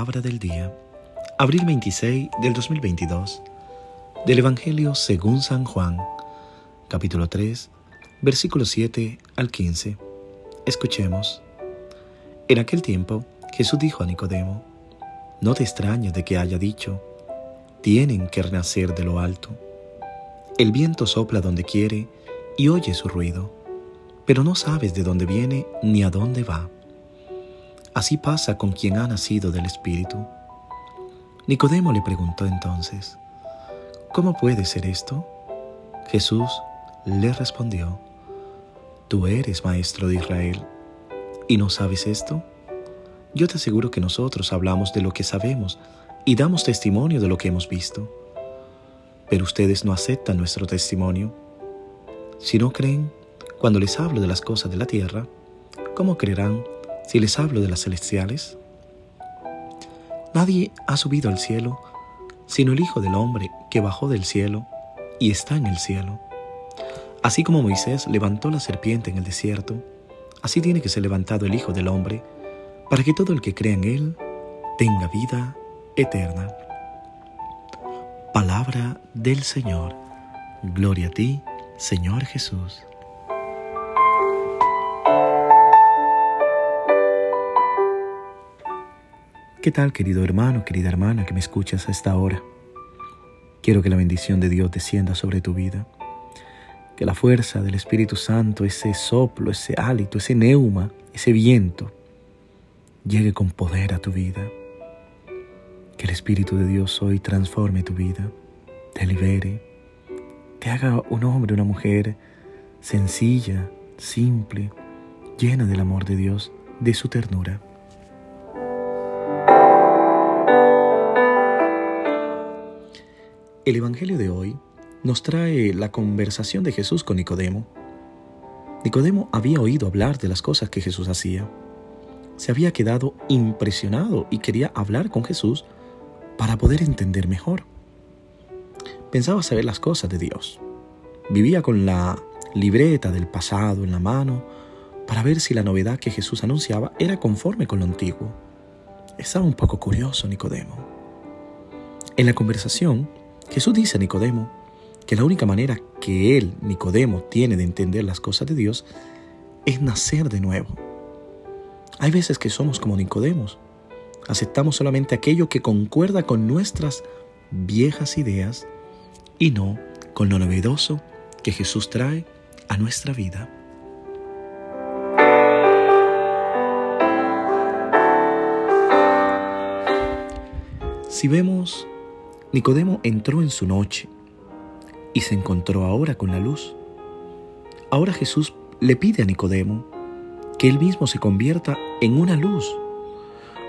Palabra del día, abril 26 del 2022, del Evangelio según San Juan, capítulo 3, versículo 7 al 15. Escuchemos. En aquel tiempo, Jesús dijo a Nicodemo, No te extrañes de que haya dicho, tienen que renacer de lo alto. El viento sopla donde quiere y oye su ruido, pero no sabes de dónde viene ni a dónde va. Así pasa con quien ha nacido del Espíritu. Nicodemo le preguntó entonces, ¿Cómo puede ser esto? Jesús le respondió, Tú eres maestro de Israel, ¿y no sabes esto? Yo te aseguro que nosotros hablamos de lo que sabemos y damos testimonio de lo que hemos visto. Pero ustedes no aceptan nuestro testimonio. Si no creen, cuando les hablo de las cosas de la tierra, ¿cómo creerán si les hablo de las celestiales? Nadie ha subido al cielo sino el Hijo del Hombre que bajó del cielo y está en el cielo. Así como Moisés levantó la serpiente en el desierto, así tiene que ser levantado el Hijo del Hombre, para que todo el que crea en Él tenga vida eterna. Palabra del Señor. Gloria a ti, Señor Jesús. ¿Qué tal, querido hermano, querida hermana que me escuchas a esta hora? Quiero que la bendición de Dios descienda sobre tu vida. Que la fuerza del Espíritu Santo, ese soplo, ese hálito, ese neuma, ese viento, llegue con poder a tu vida. Que el Espíritu de Dios hoy transforme tu vida, te libere, te haga un hombre, una mujer sencilla, simple, llena del amor de Dios, de su ternura. El Evangelio de hoy nos trae la conversación de Jesús con Nicodemo. Nicodemo había oído hablar de las cosas que Jesús hacía. Se había quedado impresionado y quería hablar con Jesús para poder entender mejor. Pensaba saber las cosas de Dios. Vivía con la libreta del pasado en la mano para ver si la novedad que Jesús anunciaba era conforme con lo antiguo. Estaba un poco curioso Nicodemo. En la conversación, Jesús dice a Nicodemo que la única manera que él, Nicodemo, tiene de entender las cosas de Dios es nacer de nuevo. Hay veces que somos como Nicodemos. Aceptamos solamente aquello que concuerda con nuestras viejas ideas y no con lo novedoso que Jesús trae a nuestra vida. Si vemos Nicodemo entró en su noche y se encontró ahora con la luz. Ahora Jesús le pide a Nicodemo que él mismo se convierta en una luz,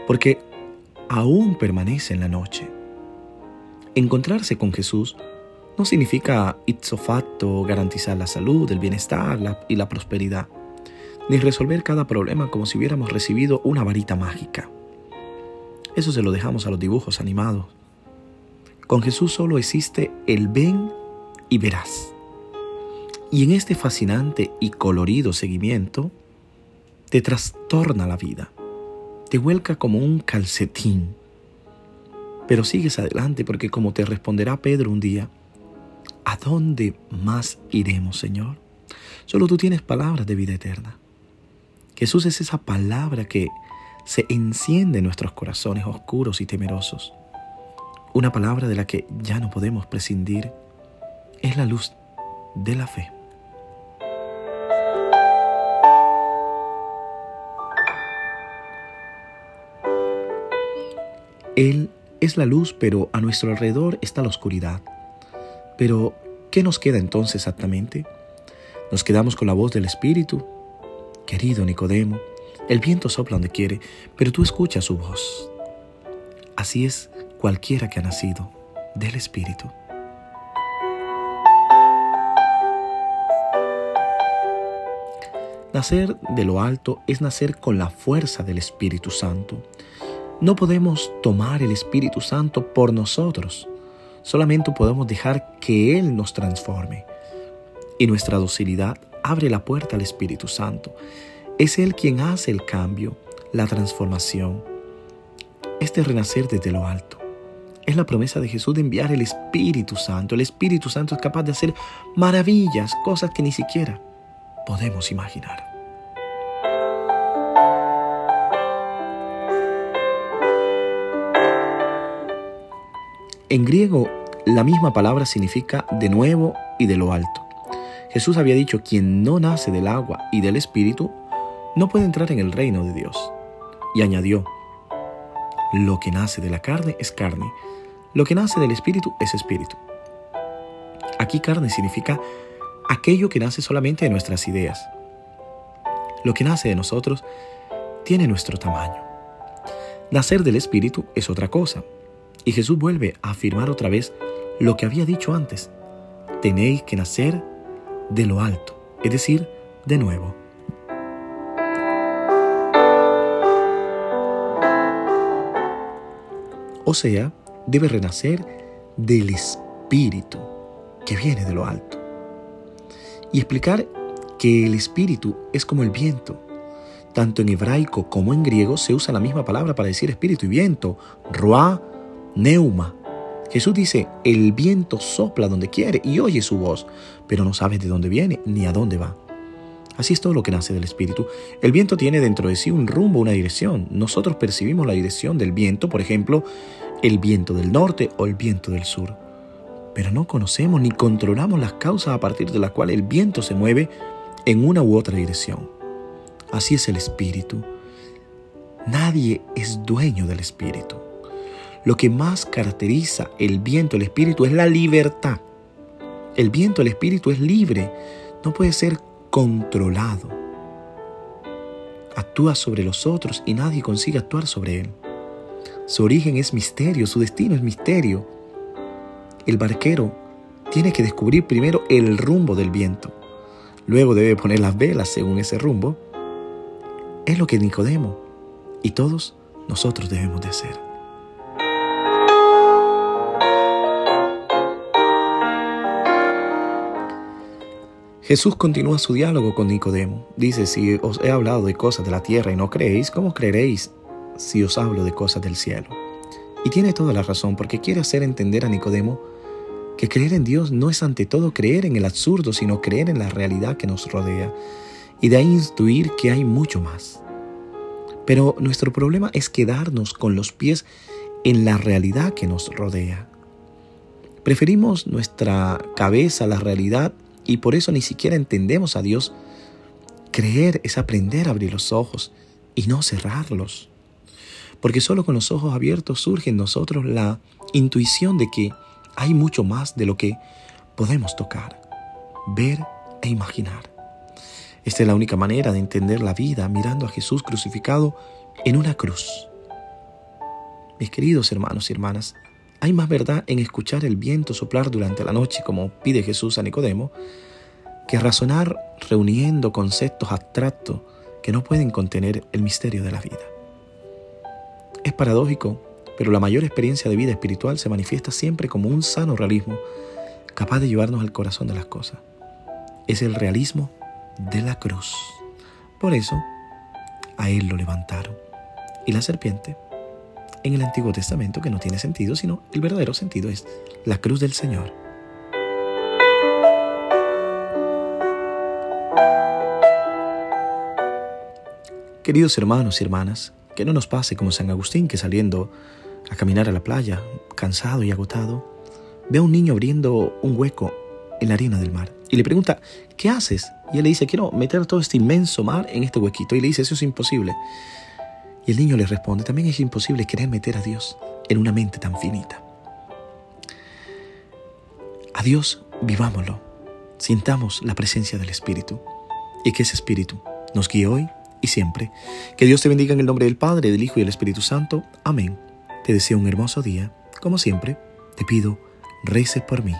porque aún permanece en la noche. Encontrarse con Jesús no significa ipso facto garantizar la salud, el bienestar y la prosperidad, ni resolver cada problema como si hubiéramos recibido una varita mágica. Eso se lo dejamos a los dibujos animados con Jesús solo existe el ven y verás. Y en este fascinante y colorido seguimiento, te trastorna la vida, te vuelca como un calcetín. Pero sigues adelante porque como te responderá Pedro un día, ¿a dónde más iremos, Señor? Solo tú tienes palabras de vida eterna. Jesús es esa palabra que se enciende en nuestros corazones oscuros y temerosos una palabra de la que ya no podemos prescindir es la luz de la fe. Él es la luz, pero a nuestro alrededor está la oscuridad. Pero, ¿qué nos queda entonces exactamente? ¿Nos quedamos con la voz del Espíritu? Querido Nicodemo, el viento sopla donde quiere, pero tú escuchas su voz. Así es cualquiera que ha nacido del Espíritu. Nacer de lo alto es nacer con la fuerza del Espíritu Santo. No podemos tomar el Espíritu Santo por nosotros, solamente podemos dejar que Él nos transforme. Y nuestra docilidad abre la puerta al Espíritu Santo. Es Él quien hace el cambio, la transformación este renacer desde lo alto. Es la promesa de Jesús de enviar el Espíritu Santo. El Espíritu Santo es capaz de hacer maravillas, cosas que ni siquiera podemos imaginar. En griego, la misma palabra significa de nuevo y de lo alto. Jesús había dicho, quien no nace del agua y del Espíritu, no puede entrar en el reino de Dios. Y añadió, lo que nace de la carne es carne, lo que nace del Espíritu es Espíritu. Aquí carne significa aquello que nace solamente de nuestras ideas. Lo que nace de nosotros tiene nuestro tamaño. Nacer del Espíritu es otra cosa. Y Jesús vuelve a afirmar otra vez lo que había dicho antes. Tenéis que nacer de lo alto, es decir, de nuevo. O sea, debe renacer del Espíritu que viene de lo alto. Y explicar que el Espíritu es como el viento. Tanto en hebraico como en griego se usa la misma palabra para decir espíritu y viento, roa, neuma. Jesús dice, el viento sopla donde quiere y oye su voz, pero no sabes de dónde viene ni a dónde va. Así es todo lo que nace del Espíritu. El viento tiene dentro de sí un rumbo, una dirección. Nosotros percibimos la dirección del viento, por ejemplo, el viento del norte o el viento del sur. Pero no conocemos ni controlamos las causas a partir de las cuales el viento se mueve en una u otra dirección. Así es el Espíritu. Nadie es dueño del Espíritu. Lo que más caracteriza el viento, el Espíritu, es la libertad. El viento, el Espíritu es libre, no puede ser controlado. Actúa sobre los otros y nadie consigue actuar sobre él. Su origen es misterio, su destino es misterio. El barquero tiene que descubrir primero el rumbo del viento. Luego debe poner las velas según ese rumbo. Es lo que Nicodemo y todos nosotros debemos de hacer. Jesús continúa su diálogo con Nicodemo. Dice, si os he hablado de cosas de la tierra y no creéis, ¿cómo creeréis si os hablo de cosas del cielo? Y tiene toda la razón porque quiere hacer entender a Nicodemo que creer en Dios no es ante todo creer en el absurdo, sino creer en la realidad que nos rodea y de ahí intuir que hay mucho más. Pero nuestro problema es quedarnos con los pies en la realidad que nos rodea. Preferimos nuestra cabeza a la realidad y por eso ni siquiera entendemos a Dios. Creer es aprender a abrir los ojos y no cerrarlos. Porque solo con los ojos abiertos surge en nosotros la intuición de que hay mucho más de lo que podemos tocar, ver e imaginar. Esta es la única manera de entender la vida mirando a Jesús crucificado en una cruz. Mis queridos hermanos y hermanas, hay más verdad en escuchar el viento soplar durante la noche, como pide Jesús a Nicodemo, que razonar reuniendo conceptos abstractos que no pueden contener el misterio de la vida. Es paradójico, pero la mayor experiencia de vida espiritual se manifiesta siempre como un sano realismo capaz de llevarnos al corazón de las cosas. Es el realismo de la cruz. Por eso, a él lo levantaron. Y la serpiente en el Antiguo Testamento que no tiene sentido, sino el verdadero sentido es la cruz del Señor. Queridos hermanos y hermanas, que no nos pase como San Agustín que saliendo a caminar a la playa, cansado y agotado, ve a un niño abriendo un hueco en la arena del mar y le pregunta, ¿qué haces? Y él le dice, quiero meter todo este inmenso mar en este huequito. Y le dice, eso es imposible. Y el niño le responde, también es imposible querer meter a Dios en una mente tan finita. A Dios vivámoslo, sintamos la presencia del Espíritu y que ese Espíritu nos guíe hoy y siempre. Que Dios te bendiga en el nombre del Padre, del Hijo y del Espíritu Santo. Amén. Te deseo un hermoso día. Como siempre, te pido, reces por mí.